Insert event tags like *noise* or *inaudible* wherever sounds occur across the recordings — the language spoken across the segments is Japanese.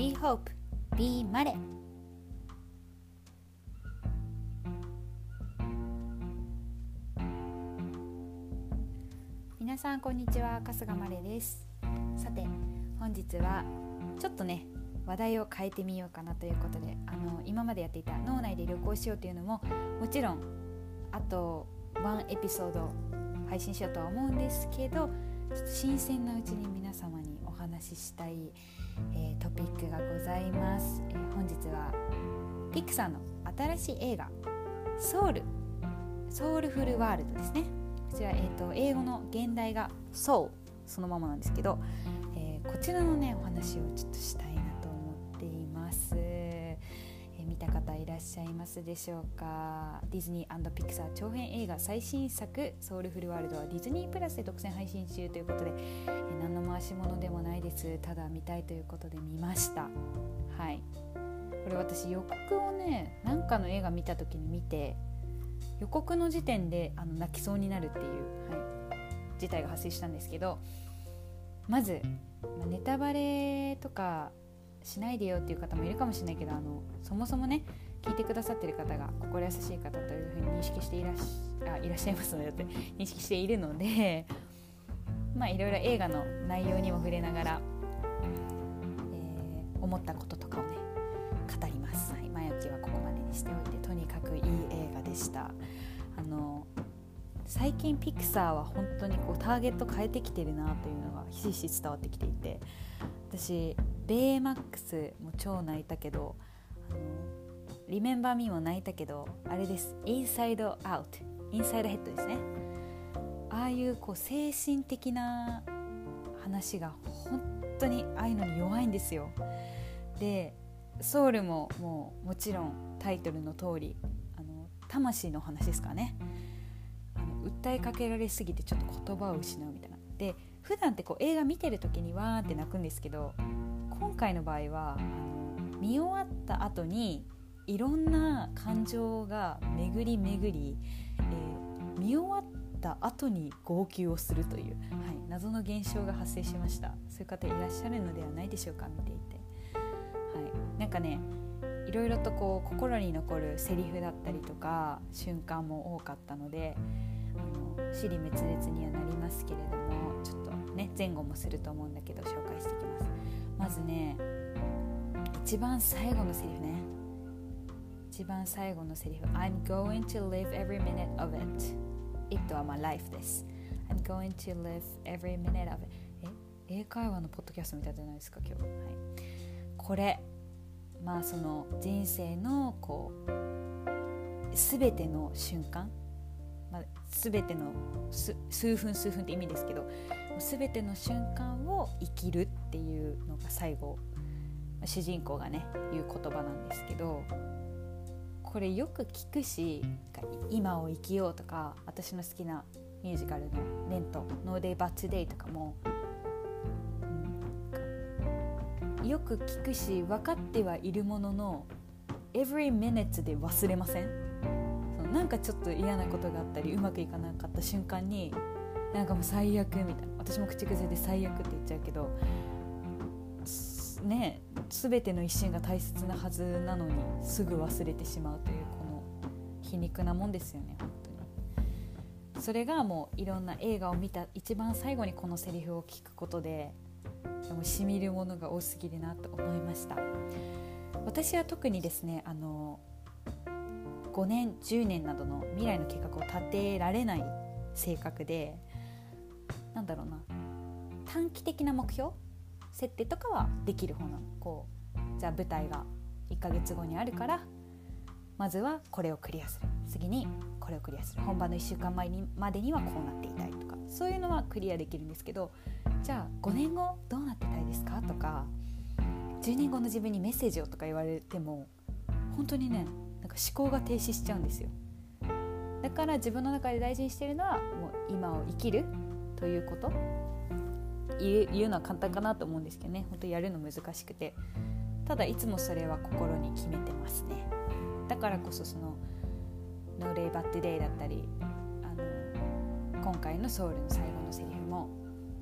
Be Hope. Be マレ皆さんこんにちは。春日マレです。さて本日はちょっとね話題を変えてみようかなということであの今までやっていた脳内で旅行しようというのももちろんあと1エピソード配信しようとは思うんですけどちょっと新鮮なうちに皆様にお話ししたい、えー、トピックがございます、えー、本日はピクサーの新しい映画「ソウル」ソウルフルワールドですね。こちら、えーと、英語の現代が「ソウ」そのままなんですけど、えー、こちらのねお話をちょっとしたいいらっしゃいますでしょうか？ディズニーピクサー長編映画最新作「ソウルフルワールド」はディズニープラスで独占配信中ということで、え、何の回し物でもないです。ただ見たいということで見ました。はい。これ私予告をね何かの映画見た時に見て予告の時点であの泣きそうになるっていう、はい、事態が発生したんですけどまずネタバレとかしないでよっていう方もいるかもしれないけどあのそもそもね聞いてくださってる方が心優しい方というふうに認識していらっしあいらっしゃいますのでって認識しているので *laughs* まあいろいろ映画の内容にも触れながら、えー、思ったこととかをね語ります。はい、前置きはここまでにしておいてとにかくいい映画でした。あの最近ピクサーは本当にこうターゲット変えてきてるなというのがひしひし伝わってきていて私ベイマックスも超泣いたけどあのリメンバーミーも泣いたけどあれです。インサイドアウトインサイドヘッドですね。ああいうこう精神的な話が本当にああいうのに弱いんですよ。でソウルももうもちろんタイトルの通りあの魂の話ですかね。あの訴えかけられすぎてちょっと言葉を失うみたいな。で普段ってこう映画見てる時にわーって泣くんですけど今回の場合は見終わった後にいろんな感情が巡り巡り、えー、見終わった後に号泣をするという、はい、謎の現象が発生しました。そういう方いらっしゃるのではないでしょうか見ていて、はい、なんかねいろいろとこう心に残るセリフだったりとか瞬間も多かったのであの尻滅裂にはなりますけれどもちょっとね前後もすると思うんだけど紹介していきます。まずね一番最後のセリフね。一番最後のセリフ。I'm going to live every minute of it. It はまあ life です。I'm going to live every minute of it. え？英会話のポッドキャストみたいじゃないですか今日、はい、これまあその人生のこう全ての瞬間、まあ、全ての数分数分って意味ですけど全ての瞬間を生きるっていうのが最後。主人公がね言う言葉なんですけどこれよく聞くし「今を生きよう」とか私の好きなミュージカルの「レント」「 No Day But Today」とかもよく聞くし分かってはいるものの every minute で忘れません？そのなんかちょっと嫌なことがあったりうまくいかなかった瞬間になんかもう最悪みたいな。私も口癖で最悪って言っちゃうけどね全ての一瞬が大切なはずなのにすぐ忘れてしまうというこの皮肉なもんですよね本当に。それがもういろんな映画を見た一番最後にこのセリフを聞くことででもしみるものが多すぎるなと思いました。私は特にですねあの5年10年などの未来の計画を立てられない性格でなんだろうな短期的な目標設定とかはできる方のこうじゃあ舞台が1ヶ月後にあるからまずはこれをクリアする。次にこれをクリアする本番の1週間前にまでにはこうなっていたいとかそういうのはクリアできるんですけどじゃあ5年後どうなってたいですかとか10年後の自分にメッセージをとか言われても本当にねなんか思考が停止しちゃうんですよ。だから自分の中で大事にしてるのはもう今を生きるということ。言うのは簡単かなと思うんですけどね。本当やるの難しくて。ただいつもそれは心に決めてますね。だからこそその「No Day But Day」だったりあの今回のソウルの最後のセリフも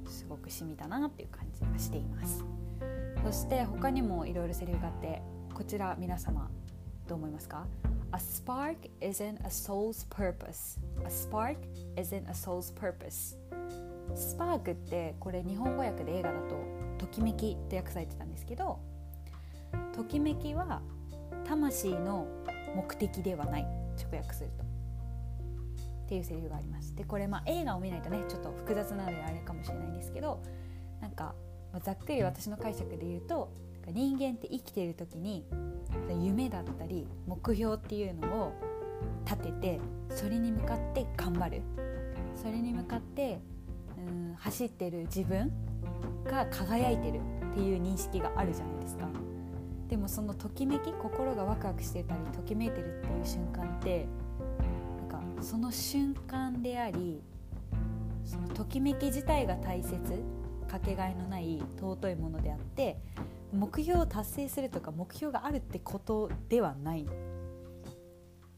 すごく染みたなっていう感じがしています。そして他にもいろいろセリフがあってこちら皆様どう思いますか？A spark isn't a soul's purpose. A spark isn't a soul's purpose. スパークってこれ日本語訳で映画だとときめきと訳されてたんですけどときめきは魂の目的ではない直訳すると。っていうセリフがあります。でこれまあ映画を見ないとねちょっと複雑なのであれかもしれないんですけどなんか、ま、ざっくり私の解釈で言うと人間って生きている時に夢だったり目標っていうのを立ててそれに向かって頑張る。それに向かってうん走ってる自分が輝いてるっていう認識があるじゃないですかでもそのときめき心がワクワクしてたりときめいてるっていう瞬間ってなんかその瞬間でありそのときめき自体が大切かけがえのない尊いものであって目標を達成するとか目標があるってことではない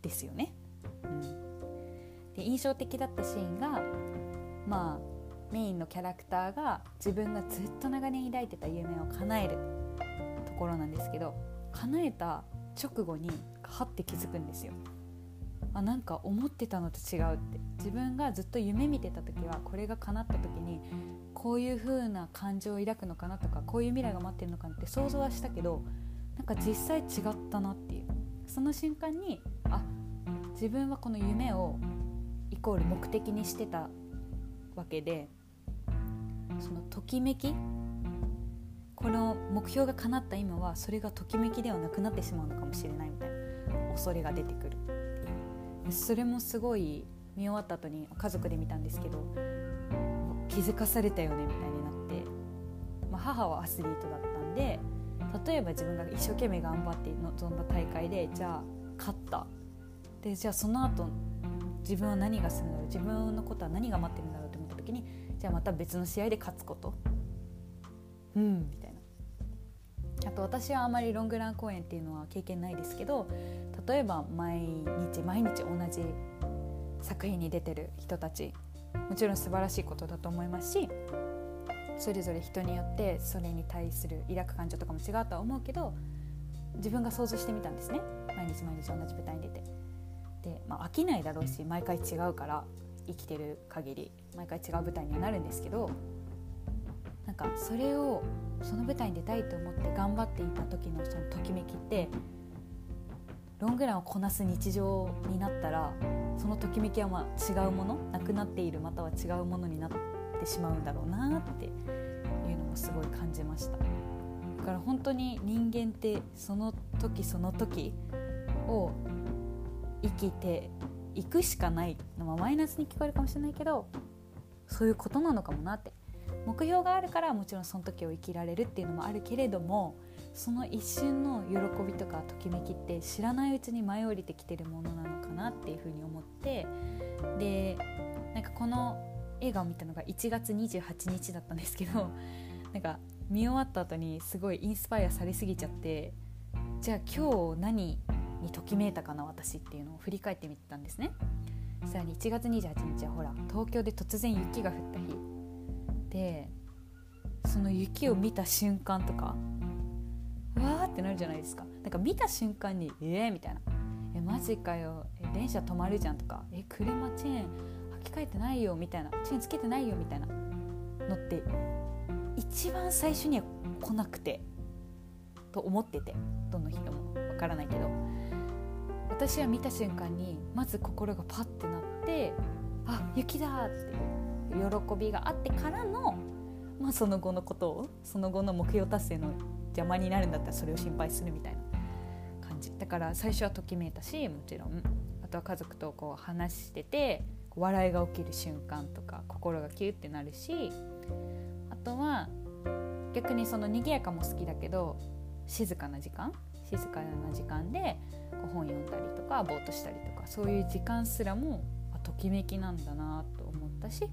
ですよね。うん、で印象的だったシーンがまあメインのキャラクターが自分がずっと長年抱いてた夢を叶えるところなんですけど叶えた直後にはって気づくんですよ。あなんか思ってたのと違うって自分がずっと夢見てた時はこれが叶った時にこういう風な感情を抱くのかなとかこういう未来が待ってるのかなって想像はしたけどなんか実際違ったなっていうその瞬間にあ自分はこの夢をイコール目的にしてたわけできめき？この目標が叶った今はそれがときめきではなくなってしまうのかもしれないみたいな。恐れが出てくる。それもすごい見終わった後に家族で見たんですけど気づかされたよねみたいになって、まあ、母はアスリートだったんで例えば自分が一生懸命頑張って臨んだ大会でじゃあ勝った。でじゃあその後自分は何がするんだろう自分のことは何が待ってるじゃあまた別の試合で勝つこと？うんみたいな。あと私はあまりロングラン公演っていうのは経験ないですけど例えば毎日毎日同じ作品に出てる人たちもちろん素晴らしいことだと思いますしそれぞれ人によってそれに対する抱く感情とかも違うとは思うけど自分が想像してみたんですね。毎日毎日同じ舞台に出て。で、まあ、飽きないだろうし毎回違うから生きてる限り毎回違う舞台にはなるんですけどなんかそれをその舞台に出たいと思って頑張っていた時のそのときめきってロングランをこなす日常になったらそのときめきはま違うものなくなっているまたは違うものになってしまうんだろうなっていうのもすごい感じました。だから本当に人間ってその時その時を生きていくしかないのはマイナスに聞こえるかもしれないけどそういうことなのかもなって。目標があるからもちろんその時を生きられるっていうのもあるけれどもその一瞬の喜びとかときめきって知らないうちに舞い降りてきてるものなのかなっていうふうに思ってでなんかこの映画を見たのが1月28日だったんですけど *laughs* なんか見終わった後にすごいインスパイアされすぎちゃってじゃあ今日何にときめいたかな私っていうのを振り返ってみたんですね。さらに1月28日はほら東京で突然雪が降った日。でその雪を見た瞬間とかわーってなるじゃないですか。なんか見た瞬間に「えー?」みたいな「えマジかよ。え電車止まるじゃん」とか「え車チェーン履き替えてないよ」みたいな「チェーンつけてないよ」みたいなのって一番最初には来なくて。と思っててどの人もわからないけど私は見た瞬間にまず心がパッてなって「あ雪だ!」っていう喜びがあってからの、まあ、その後のことをその後の目標達成の邪魔になるんだったらそれを心配するみたいな感じだから最初はときめいたしもちろんあとは家族とこう話してて笑いが起きる瞬間とか心がキュッてなるしあとは逆にその賑やかも好きだけど静かな時間静かな時間で本読んだりとかぼーっとしたりとかそういう時間すらもときめきなんだなと思ったし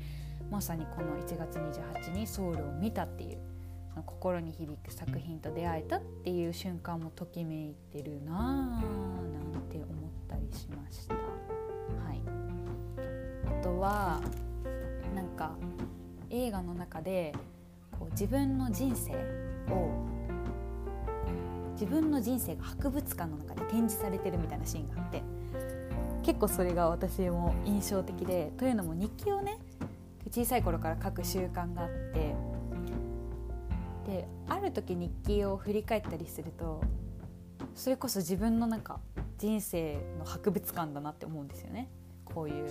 まさにこの1月28日にソウルを見たっていうその心に響く作品と出会えたっていう瞬間もときめいてるなぁなんて思ったりしました。はい、あとはなんか映画の中でこう自分の人生を自分の人生が博物館の中で展示されてるみたいなシーンがあって結構それが私も印象的でというのも日記をね小さい頃から書く習慣があってである時日記を振り返ったりするとそれこそ自分のなんか人生の博物館だなって思うんですよね。こういう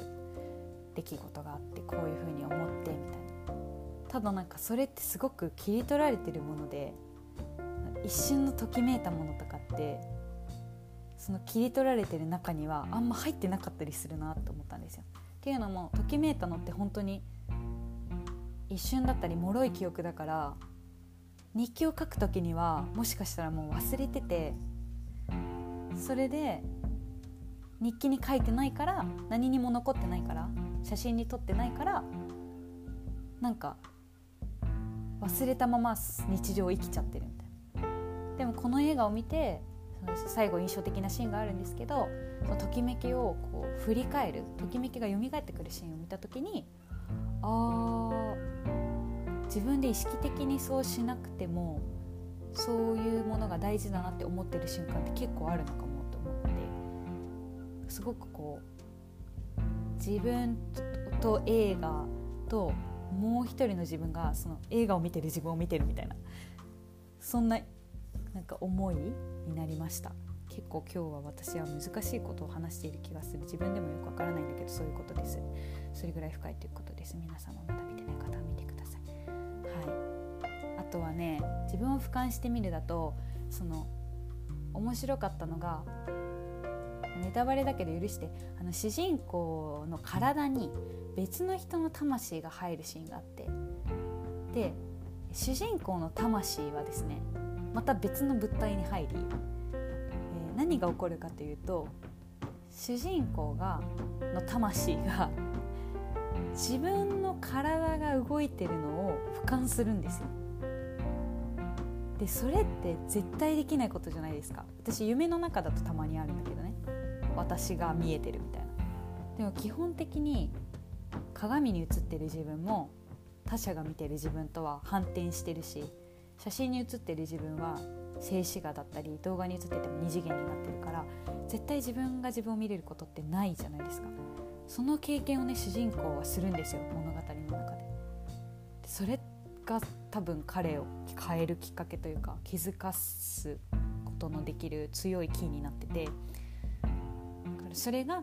出来事があってこういうふうに思ってみたいな。ただなんかそれってすごく切り取られてるもので一瞬のときめいたものとかってその切り取られてる中にはあんま入ってなかったりするなと思ったんですよ。っていうのもときめいたのって本当に一瞬だったり脆い記憶だから日記を書く時にはもしかしたらもう忘れててそれで日記に書いてないから何にも残ってないから写真に撮ってないからなんか忘れたまま日常を生きちゃってるみたいなでもこの映画を見て最後印象的なシーンがあるんですけどそのときめきをこう振り返るときめきが蘇ってくるシーンを見た時にあ自分で意識的にそうしなくてもそういうものが大事だなって思ってる瞬間って結構あるのかもと思ってすごくこう自分と映画ともう一人の自分がその映画を見てる自分を見てるみたいなそんなか思いになりました。結構今日は私は難しいことを話している気がする。自分でもよくわからないんだけどそういうことです。それぐらい深いということです。皆様まだ見てない方は見てください。はい。あとはね自分を俯瞰してみるだとその面白かったのがネタバレだけど許してあの主人公の体に別の人の魂が入るシーンがあって。で主人公の魂はですねまた別の物体に入り、えー、何が起こるかというと主人公がの魂が自分の体が動いてるのを俯瞰するんですよ。でそれって絶対できないことじゃないですか。私夢の中だとたまにあるんだけどね。私が見えてるみたいな。でも基本的に鏡に映ってる自分も他者が見てる自分とは反転してるし写真に写ってる自分は静止画だったり動画に写ってても二次元になってるから絶対自分が自分を見れることってないじゃないですか。その経験をね主人公はするんですよ物語の中で。でそれが多分彼を変えるきっかけというか気づかすことのできる強いキーになっててそれが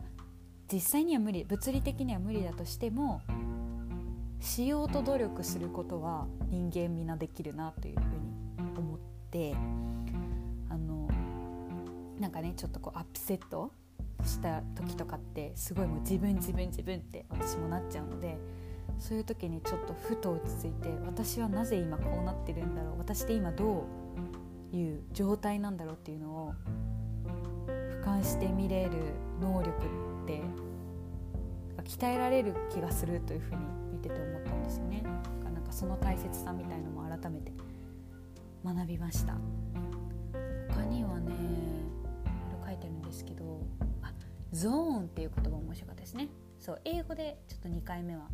実際には無理物理的には無理だとしてもしようと努力することは人間みんなできるなというふうに思ってあのなんかねちょっとこうアップセットした時とかってすごいもう自分自分自分って私もなっちゃうのでそういう時にちょっとふと落ち着いて私はなぜ今こうなってるんだろう私って今どういう状態なんだろうっていうのを俯瞰して見れる能力って鍛えられる気がするというふうに見てて思ったんですよね。なんかその大切さみたいのも改めて学びました。他にはねいろ書いてるんですけどあゾーンっていう言葉面白かったですね。そう英語でちょっと2回目は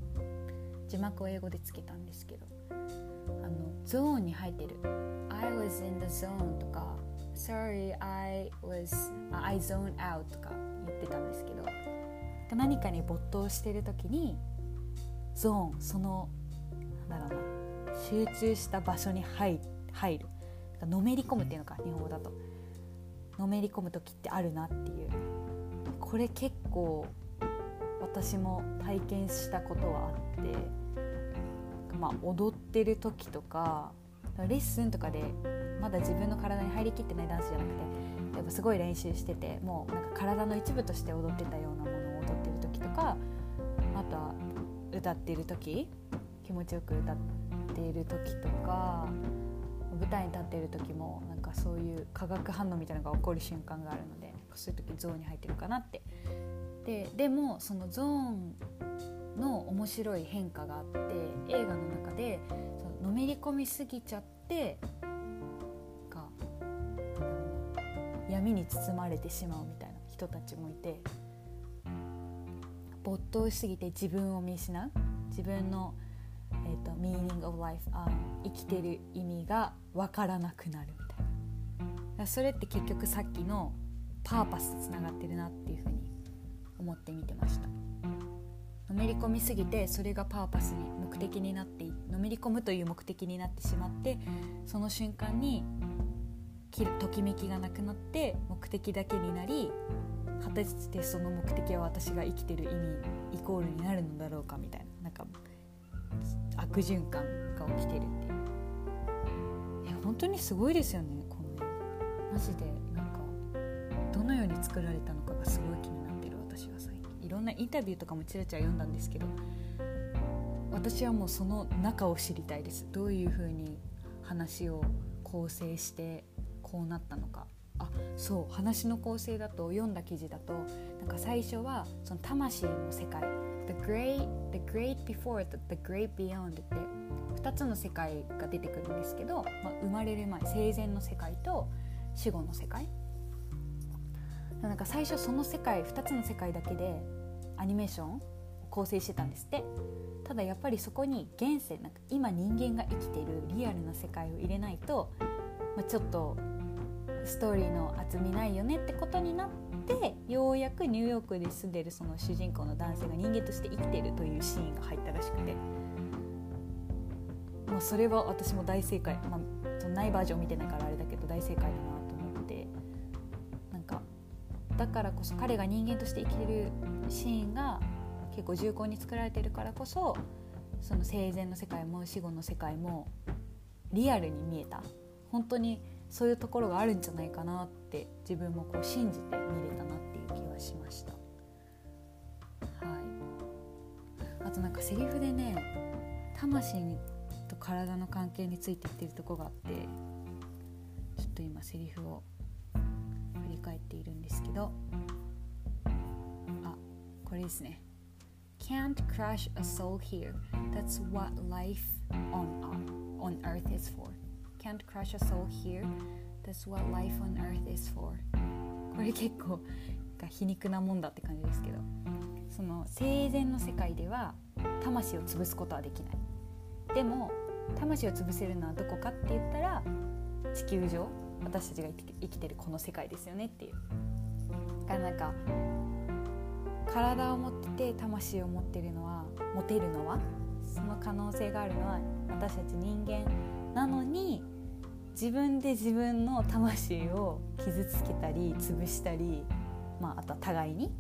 字幕を英語でつけたんですけどあのゾーンに入ってる「I was in the zone」とか「Sorry I was I zoned out」とか言ってたんですけど何かに没頭してる時にゾーンそのなんだろうな集中した場所に入入る。のめり込むっていうのか日本語だと。のめり込む時ってあるなっていう。これ結構私も体験したことはあってまあ踊ってる時とかレッスンとかでまだ自分の体に入りきってないダンスじゃなくてやっぱすごい練習しててもうなんか体の一部として踊ってたようなものを踊ってる時とかあとは歌っている時気持ちよく歌っている時とか舞台に立っている時もなんかそういう化学反応みたいなのが起こる瞬間があるのでそういう時ゾーンに入ってるかなって。ででもそのゾーンの面白い変化があって映画の中でそののめり込みすぎちゃってが闇に包まれてしまうみたいな人たちもいて没頭しすぎて自分を見失う。自分の、えーと、meaning of life、um, 生きてる意味が分からなくなるみたいな。それって結局さっきのパーパスとつながってるなっていうふうに思って見てました。のめり込みすぎてそれがパーパスに目的になってのめり込むという目的になってしまってその瞬間にときめきがなくなって目的だけになり果たしてその目的は私が生きてる意味イコールになるのだろうかみたいななんか悪循環が起きてるっていうえ本当にすごいですよねこの絵マジでなんかどのように作られたのかがすごい気になってる私は最近いろんなインタビューとかもちらちら読んだんですけど私はもうその中を知りたいです。どういうふうに話を構成してこうなったのか。あそう話の構成だと読んだ記事だとなんか最初はその魂の世界。The Great, the great Before the, the Great Beyond って2つの世界が出てくるんですけど、まあ、生まれる前生前の世界と死後の世界。なんか最初その世界2つの世界だけでアニメーションを構成してたんですって。ただやっぱりそこに現世なんか今人間が生きてるリアルな世界を入れないと、まあ、ちょっとストーリーの厚みないよねってことになってようやくニューヨークで住んでるその主人公の男性が人間として生きてるというシーンが入ったらしくて、まあ、それは私も大正解、まあ、そのないバージョン見てないからあれだけど大正解だなと思って。なんかだからこそ彼が人間として生きてるシーンが結構重厚に作られてるからこそその生前の世界も死後の世界もリアルに見えた。本当にそういうところがあるんじゃないかなって自分もこう信じて見れたなっていう気はしました。はい、あとなんかセリフでね魂と体の関係について言ってるとこがあってちょっと今セリフを振り返っているんですけどあこれですね。Can't crush a soul here. That's what life on, on earth is for. Can't crush a soul here. That's what life on earth is for. これ結構が皮肉なもんだって感じですけど。その生前の世界では魂を潰すことはできない。でも魂を潰せるのはどこかって言ったら地球上私たちが生きてるこの世界ですよねっていう。だからなんか体を持ってて魂を持ってるのは持てるのはその可能性があるのは私たち人間なのに自分で自分の魂を傷つけたり潰したり、まあ、あとは互いに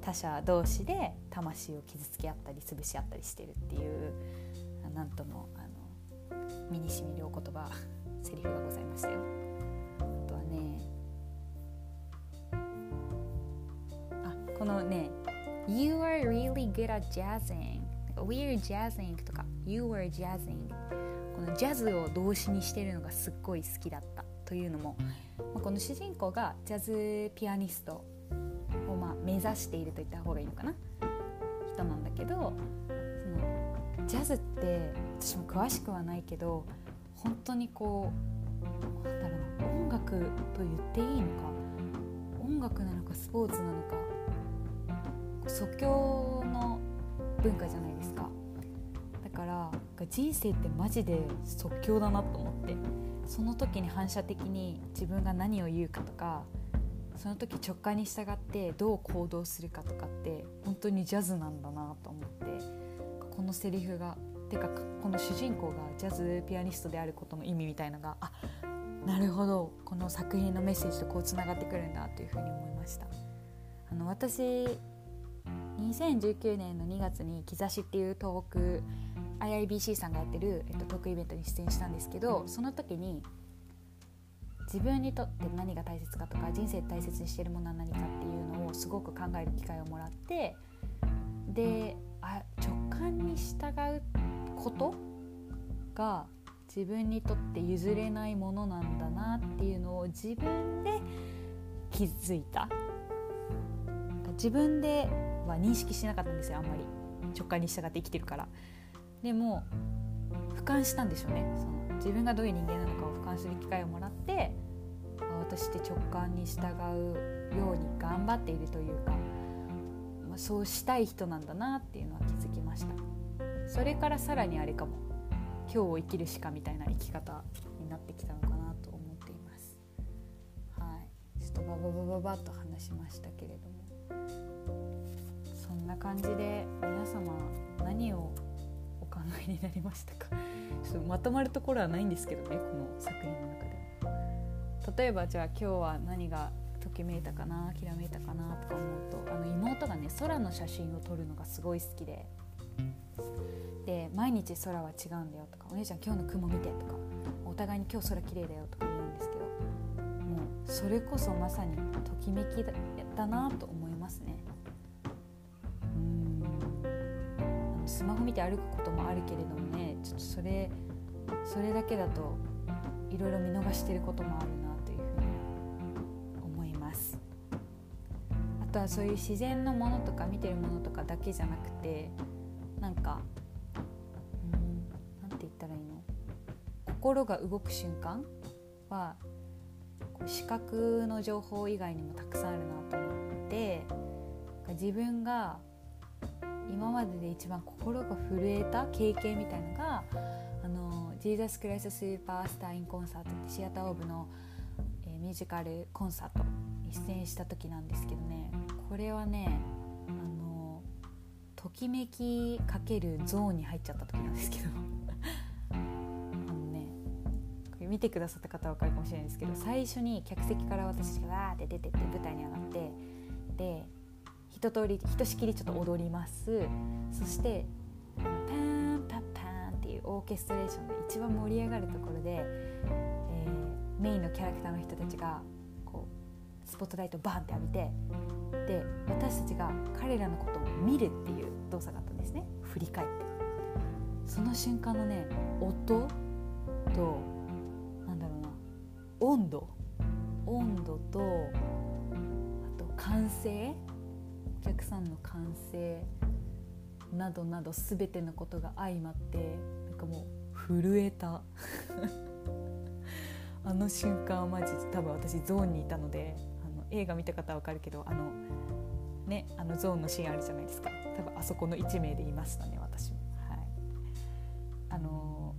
他者同士で魂を傷つけ合ったり潰し合ったりしてるっていうなんともあの身にしみるお言葉セリフがございましたよ。あとはねあこのね「You are really good at jazzing」「We're jazzing」とか「You were jazzing」このジャズを動詞にしてるのがすっごい好きだったというのも、まあ、この主人公がジャズピアニストをま目指していると言った方がいいのかな。人なんだけどそのジャズって私も詳しくはないけど本当にこうなんだろうな音楽と言っていいのか音楽なのかスポーツなのか即興の文化じゃないですか人生ってマジで即興だなと思ってその時に反射的に自分が何を言うかとかその時直感に従ってどう行動するかとかって本当にジャズなんだなと思ってこのセリフがてかこの主人公がジャズピアニストであることの意味みたいのがあなるほどこの作品のメッセージとこうつながってくるんだというふうに思いました。あの私2019年の2月に「兆し」っていう東北 IIBC さんがやってる、えっと、トークイベントに出演したんですけどその時に自分にとって何が大切かとか人生で大切にしてるものは何かっていうのをすごく考える機会をもらってであ直感に従うことが自分にとって譲れないものなんだなっていうのを自分で気づいた。自分では認識しなかったんですよあんまり。直感に従って生きてるから。でも俯瞰したんでしょうね。その自分がどういう人間なのかを俯瞰する機会をもらって私って直感に従うように頑張っているというか、まあ、そうしたい人なんだなっていうのは気づきました。それからさらにあれかも。今日を生きるしかみたいな生き方になってきたのかなと思っています。はい。ちょっとバババババッと話しましたけれども。そんな感じで皆様何を考えになりましたか？*laughs* ちょっとまとまるところはないんですけどねこの作品の中で。も例えばじゃあ今日は何がときめいたかなきらめいたかなとか思うとあの妹がね空の写真を撮るのがすごい好きで。で毎日空は違うんだよとかお姉ちゃん今日の雲見てとかお互いに今日空綺麗だよとか言うんですけどもうそれこそまさにときめきだだなと思スマホ見て歩くこともあるけれどもねちょっとそれそれだけだといろいろ見逃してることもあるなというふうに思います。あとはそういう自然のものとか見てるものとかだけじゃなくてなんかうんなんて言ったらいいの？心が動く瞬間は視覚の情報以外にもたくさんあるなと思って自分が今までで一番心が震えた経験みたいのがあの Jesus Christ Superstar in Concert ってシアター・オーブの、えー、ミュージカルコンサートに出演した時なんですけどね。これはねあのときめきかけるゾーンに入っちゃった時なんですけど。*laughs* あのねこれ見てくださった方は分かるかもしれないですけど最初に客席から私がわーって出てって舞台に上がってで一通りひとしきりちょっと踊ります。そしてパーンパッパーンっていうオーケストレーションで一番盛り上がるところで、えー、メインのキャラクターの人たちがこうスポットライトバーンって浴びてで私たちが彼らのことを見るっていう動作があったんですね。振り返って。その瞬間のね音となんだろうな温度。温度とあと歓声お客さんの歓声などなど全てのことが相まってなんかもう震えた。*laughs* あの瞬間はマジ多分私ゾーンにいたのであの映画見た方は分かるけどあのねあのゾーンのシーンあるじゃないですか。多分あそこの1名でいましたね私。もはい。あの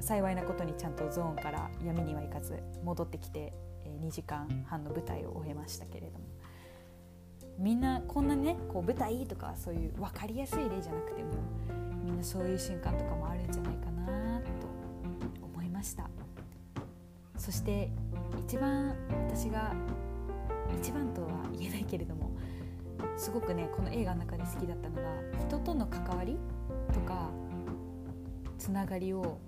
幸いなことにちゃんとゾーンから闇には行かず戻ってきて、2時間半の舞台を終えましたけれども。みんなこんなねこう舞台とかそういう分かりやすい例じゃなくてもみんなそういう瞬間とかもあるんじゃないかなと思いました。そして一番私が一番とは言えないけれどもすごくねこの映画の中で好きだったのが人との関わりとかつながりを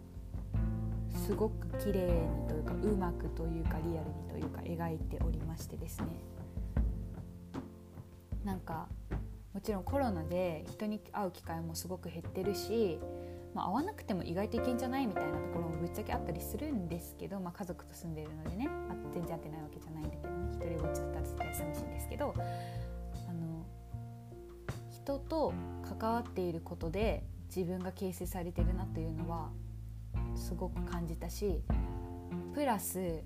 すごく綺麗にというかうまくというかリアルにというか描いておりましてですね。なんかもちろんコロナで人に会う機会もすごく減ってるし、まあ、会わなくても意外といけんじゃないみたいなところもぶっちゃけあったりするんですけど、まあ、家族と住んでるのでね全然会ってないわけじゃないんだけどね一人ぼっちだったら絶対寂しいんですけどあの人と関わっていることで自分が形成されてるなというのはすごく感じたしプラス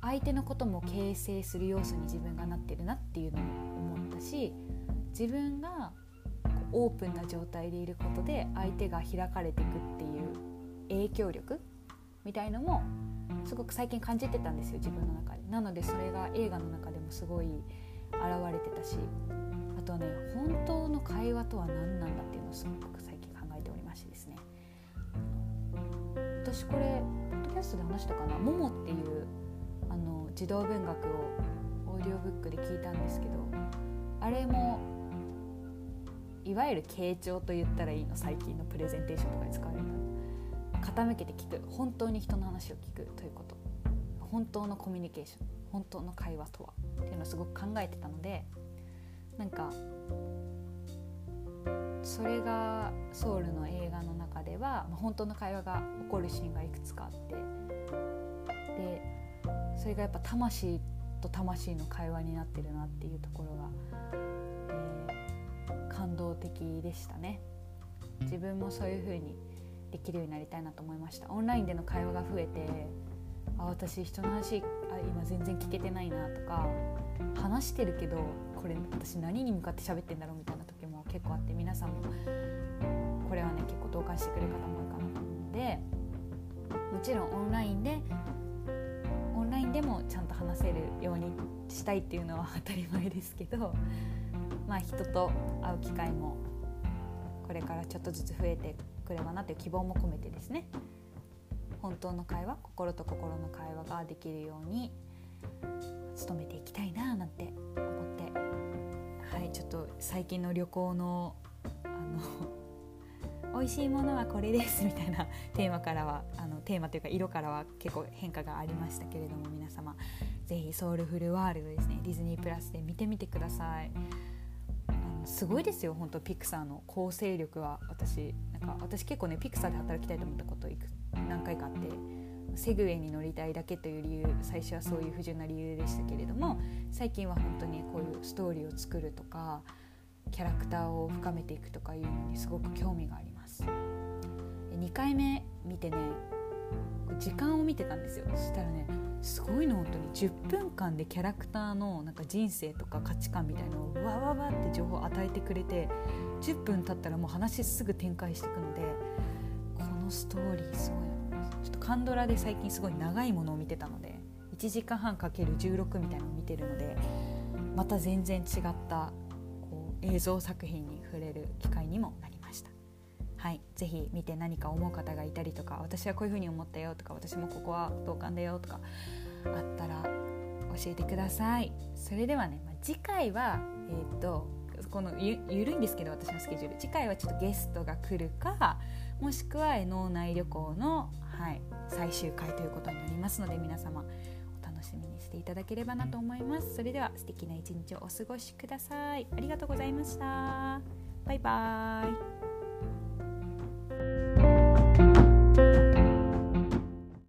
相手のことも形成する要素に自分がなってるなっていうのも思ったし自分がオープンな状態でいることで相手が開かれていくっていう影響力みたいのもすごく最近感じてたんですよ自分の中で。なのでそれが映画の中でもすごい現れてたしあとはね本当の会話とは何なんだっていうのをすごく最近考えておりましてですね。私これポッドキャストで話したかな「もも」っていう児童文学をオーディオブックで聞いたんですけどあれもいわゆる傾聴と言ったらいいの最近のプレゼンテーションとかに使われる傾けて聞く本当に人の話を聞くということ。本当のコミュニケーション。本当の会話とは。っていうのをすごく考えてたのでなんかそれがソウルの映画の中では、まあ、本当の会話が起こるシーンがいくつかあって。でそれがやっぱ魂と魂の会話になってるなっていうところが、えー、感動的でしたね。自分もそういう風にできるようになりたいなと思いました。オンラインでの会話が増えてあ私人の話あ今全然聞けてないなとか話してるけどこれ私何に向かって喋ってんだろうみたいな時も結構あって皆さんもこれはね結構同感してくれる方も多いかなと思うのでもちろんオンラインででもちゃんと話せるようにしたいっていうのは当たり前ですけどまあ人と会う機会もこれからちょっとずつ増えてくればなという希望も込めてですね。本当の会話心と心の会話ができるように努めていきたいななんて思ってはいちょっと最近の旅行のあの *laughs* 美味しいものはこれですみたいなテーマからはテーマというか色からは結構変化がありましたけれども皆様ぜひソウルフルワールドですねディズニープラスで見てみてください。すごいですよ本当ピクサーの構成力は。私なんか私結構ねピクサーで働きたいと思ったこと何回かあってセグウェイに乗りたいだけという理由最初はそういう不純な理由でしたけれども最近は本当にこういうストーリーを作るとかキャラクターを深めていくとかいうのにすごく興味があります。2回目見てね時間を見てたんですよ。そしたらねすごいの本当に。10分間でキャラクターのなんか人生とか価値観みたいのをわわわって情報を与えてくれて10分経ったらもう話すぐ展開していくのでこのストーリーすごいちょっとカンドラで最近すごい長いものを見てたので1時間半かける16みたいなのを見てるのでまた全然違ったこう映像作品に触れる機会にもなりました。はい、ぜひ見て何か思う方がいたりとか私はこういうふうに思ったよとか私もここは同感だよとかあったら教えてください。それではね、まあ、次回はえっ、とこのゆゆるいんですけど私のスケジュール。次回はちょっとゲストが来るかもしくは脳内旅行の、はい、最終回ということになりますので皆様お楽しみにしていただければなと思います。それでは素敵な一日をお過ごしください。ありがとうございました。バイバーイ。Thank you.